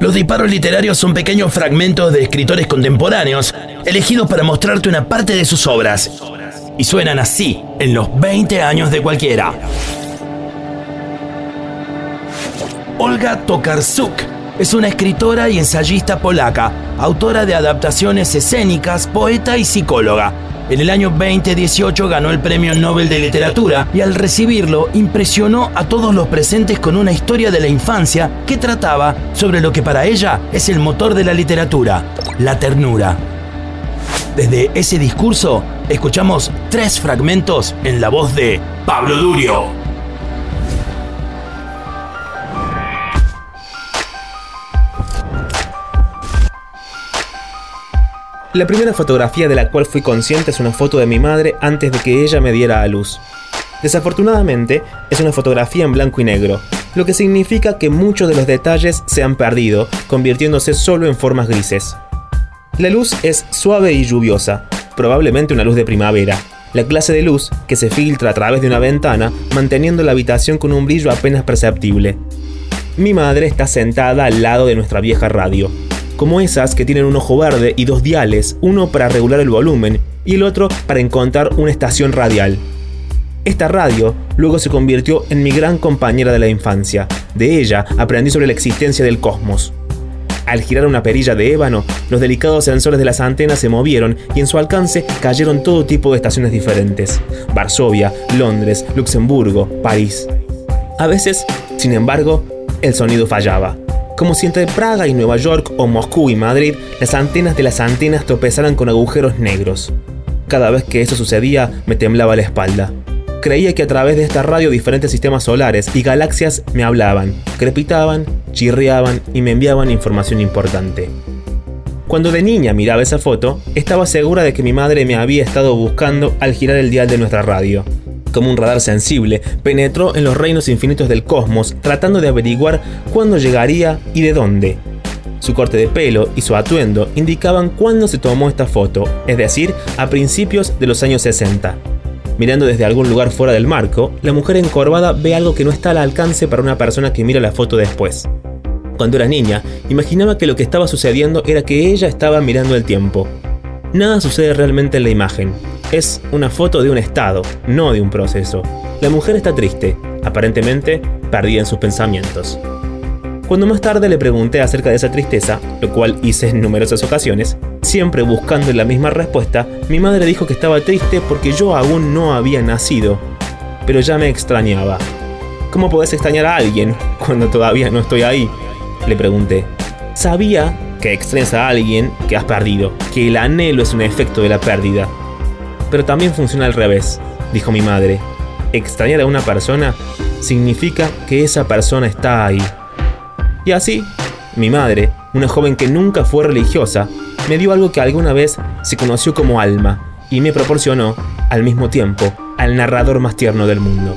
Los disparos literarios son pequeños fragmentos de escritores contemporáneos, elegidos para mostrarte una parte de sus obras. Y suenan así en los 20 años de cualquiera. Olga Tokarczuk es una escritora y ensayista polaca, autora de adaptaciones escénicas, poeta y psicóloga. En el año 2018 ganó el Premio Nobel de Literatura y al recibirlo impresionó a todos los presentes con una historia de la infancia que trataba sobre lo que para ella es el motor de la literatura, la ternura. Desde ese discurso escuchamos tres fragmentos en la voz de Pablo Durio. La primera fotografía de la cual fui consciente es una foto de mi madre antes de que ella me diera a luz. Desafortunadamente, es una fotografía en blanco y negro, lo que significa que muchos de los detalles se han perdido, convirtiéndose solo en formas grises. La luz es suave y lluviosa, probablemente una luz de primavera, la clase de luz que se filtra a través de una ventana, manteniendo la habitación con un brillo apenas perceptible. Mi madre está sentada al lado de nuestra vieja radio, como esas que tienen un ojo verde y dos diales, uno para regular el volumen y el otro para encontrar una estación radial. Esta radio luego se convirtió en mi gran compañera de la infancia. De ella aprendí sobre la existencia del cosmos. Al girar una perilla de ébano, los delicados sensores de las antenas se movieron y en su alcance cayeron todo tipo de estaciones diferentes. Varsovia, Londres, Luxemburgo, París. A veces, sin embargo, el sonido fallaba como si entre Praga y Nueva York o Moscú y Madrid las antenas de las antenas tropezaran con agujeros negros. Cada vez que eso sucedía me temblaba la espalda. Creía que a través de esta radio diferentes sistemas solares y galaxias me hablaban, crepitaban, chirriaban y me enviaban información importante. Cuando de niña miraba esa foto, estaba segura de que mi madre me había estado buscando al girar el dial de nuestra radio como un radar sensible, penetró en los reinos infinitos del cosmos tratando de averiguar cuándo llegaría y de dónde. Su corte de pelo y su atuendo indicaban cuándo se tomó esta foto, es decir, a principios de los años 60. Mirando desde algún lugar fuera del marco, la mujer encorvada ve algo que no está al alcance para una persona que mira la foto después. Cuando era niña, imaginaba que lo que estaba sucediendo era que ella estaba mirando el tiempo. Nada sucede realmente en la imagen, es una foto de un estado, no de un proceso. La mujer está triste, aparentemente perdida en sus pensamientos. Cuando más tarde le pregunté acerca de esa tristeza, lo cual hice en numerosas ocasiones, siempre buscando la misma respuesta, mi madre dijo que estaba triste porque yo aún no había nacido, pero ya me extrañaba. ¿Cómo podés extrañar a alguien cuando todavía no estoy ahí? Le pregunté. Sabía que extrañas a alguien que has perdido, que el anhelo es un efecto de la pérdida, pero también funciona al revés, dijo mi madre. Extrañar a una persona significa que esa persona está ahí. Y así, mi madre, una joven que nunca fue religiosa, me dio algo que alguna vez se conoció como alma y me proporcionó, al mismo tiempo, al narrador más tierno del mundo.